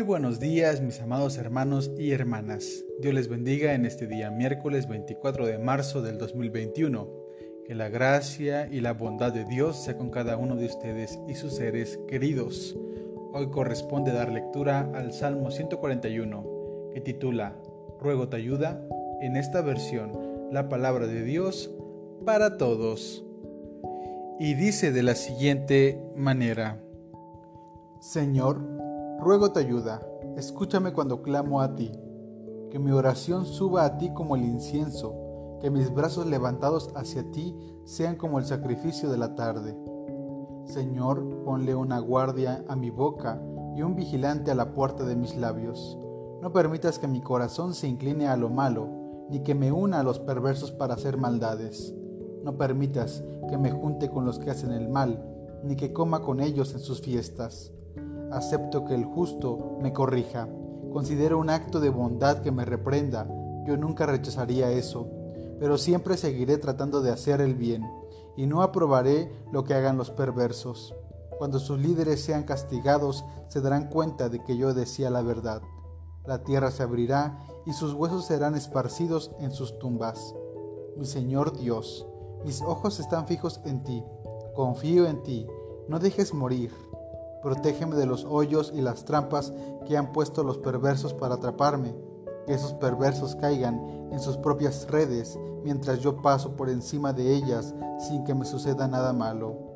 Muy buenos días mis amados hermanos y hermanas. Dios les bendiga en este día miércoles 24 de marzo del 2021. Que la gracia y la bondad de Dios sea con cada uno de ustedes y sus seres queridos. Hoy corresponde dar lectura al Salmo 141 que titula Ruego te ayuda. En esta versión, la palabra de Dios para todos. Y dice de la siguiente manera. Señor, Ruego te ayuda, escúchame cuando clamo a ti, que mi oración suba a ti como el incienso, que mis brazos levantados hacia ti sean como el sacrificio de la tarde. Señor, ponle una guardia a mi boca y un vigilante a la puerta de mis labios. No permitas que mi corazón se incline a lo malo, ni que me una a los perversos para hacer maldades. No permitas que me junte con los que hacen el mal, ni que coma con ellos en sus fiestas acepto que el justo me corrija. Considero un acto de bondad que me reprenda. Yo nunca rechazaría eso, pero siempre seguiré tratando de hacer el bien, y no aprobaré lo que hagan los perversos. Cuando sus líderes sean castigados, se darán cuenta de que yo decía la verdad. La tierra se abrirá y sus huesos serán esparcidos en sus tumbas. Mi Señor Dios, mis ojos están fijos en ti. Confío en ti. No dejes morir. Protégeme de los hoyos y las trampas que han puesto los perversos para atraparme. Que esos perversos caigan en sus propias redes mientras yo paso por encima de ellas sin que me suceda nada malo.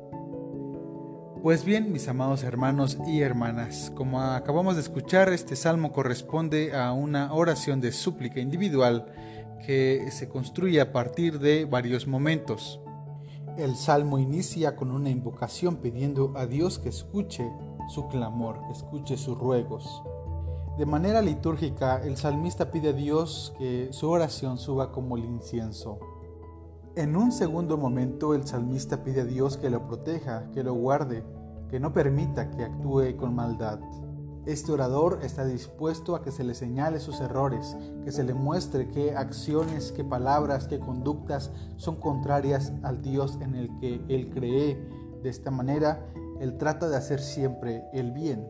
Pues bien, mis amados hermanos y hermanas, como acabamos de escuchar, este salmo corresponde a una oración de súplica individual que se construye a partir de varios momentos. El salmo inicia con una invocación pidiendo a Dios que escuche su clamor, que escuche sus ruegos. De manera litúrgica, el salmista pide a Dios que su oración suba como el incienso. En un segundo momento, el salmista pide a Dios que lo proteja, que lo guarde, que no permita que actúe con maldad. Este orador está dispuesto a que se le señale sus errores, que se le muestre qué acciones, qué palabras, qué conductas son contrarias al Dios en el que él cree. De esta manera, él trata de hacer siempre el bien.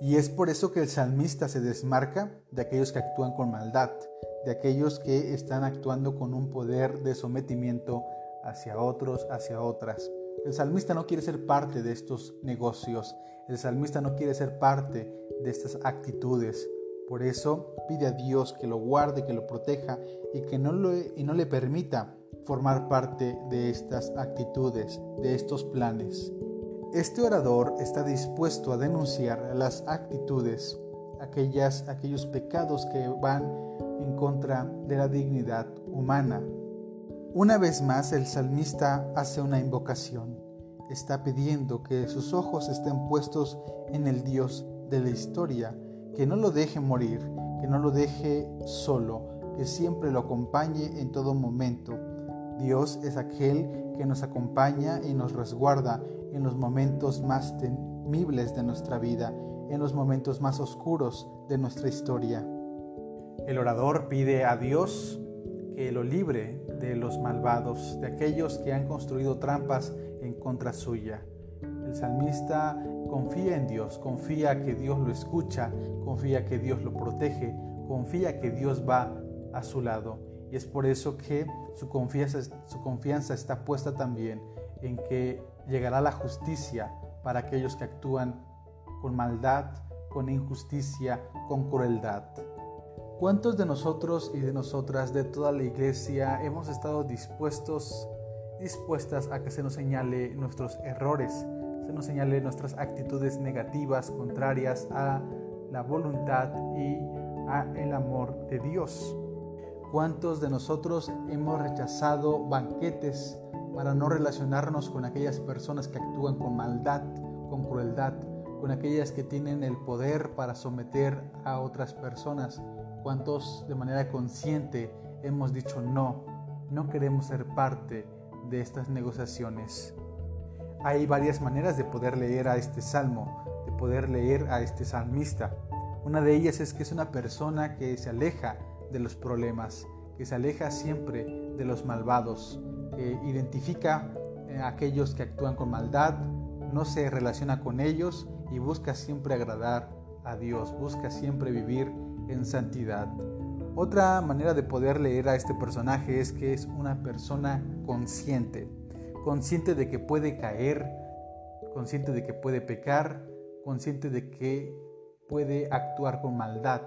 Y es por eso que el salmista se desmarca de aquellos que actúan con maldad, de aquellos que están actuando con un poder de sometimiento hacia otros, hacia otras. El salmista no quiere ser parte de estos negocios. El salmista no quiere ser parte de estas actitudes. Por eso pide a Dios que lo guarde, que lo proteja y que no, le permita formar parte de estas actitudes, de estos planes. Este orador está dispuesto a denunciar las actitudes, aquellos pecados que van en contra de la dignidad humana, una vez más el salmista hace una invocación. Está pidiendo que sus ojos estén puestos en el Dios de la historia, que no lo deje morir, que no lo deje solo, que siempre lo acompañe en todo momento. Dios es aquel que nos acompaña y nos resguarda en los momentos más temibles de nuestra vida, en los momentos más oscuros de nuestra historia. El orador pide a Dios que lo libre de los malvados, de aquellos que han construido trampas en contra suya. El salmista confía en Dios, confía que Dios lo escucha, confía que Dios lo protege, confía que Dios va a su lado. Y es por eso que su confianza, su confianza está puesta también en que llegará la justicia para aquellos que actúan con maldad, con injusticia, con crueldad. ¿Cuántos de nosotros y de nosotras, de toda la iglesia, hemos estado dispuestos, dispuestas a que se nos señale nuestros errores, se nos señale nuestras actitudes negativas, contrarias a la voluntad y a el amor de Dios? ¿Cuántos de nosotros hemos rechazado banquetes para no relacionarnos con aquellas personas que actúan con maldad, con crueldad, con aquellas que tienen el poder para someter a otras personas? ¿Cuántos de manera consciente hemos dicho no? No queremos ser parte de estas negociaciones. Hay varias maneras de poder leer a este salmo, de poder leer a este salmista. Una de ellas es que es una persona que se aleja de los problemas, que se aleja siempre de los malvados, que identifica a aquellos que actúan con maldad, no se relaciona con ellos y busca siempre agradar a Dios, busca siempre vivir en santidad. Otra manera de poder leer a este personaje es que es una persona consciente, consciente de que puede caer, consciente de que puede pecar, consciente de que puede actuar con maldad.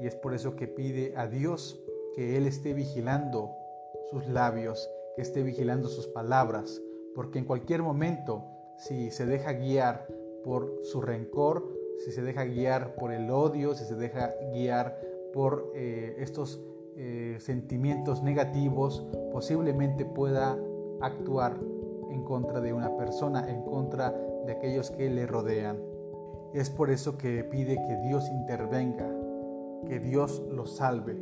Y es por eso que pide a Dios que Él esté vigilando sus labios, que esté vigilando sus palabras, porque en cualquier momento, si se deja guiar por su rencor, si se deja guiar por el odio, si se deja guiar por eh, estos eh, sentimientos negativos, posiblemente pueda actuar en contra de una persona, en contra de aquellos que le rodean. Es por eso que pide que Dios intervenga, que Dios lo salve,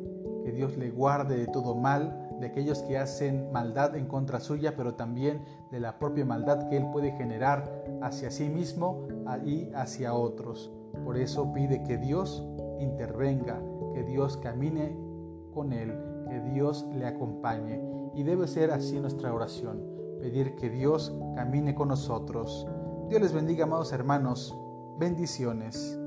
que Dios le guarde de todo mal, de aquellos que hacen maldad en contra suya, pero también de la propia maldad que Él puede generar hacia sí mismo y hacia otros. Por eso pide que Dios intervenga, que Dios camine con Él, que Dios le acompañe. Y debe ser así nuestra oración, pedir que Dios camine con nosotros. Dios les bendiga, amados hermanos. Bendiciones.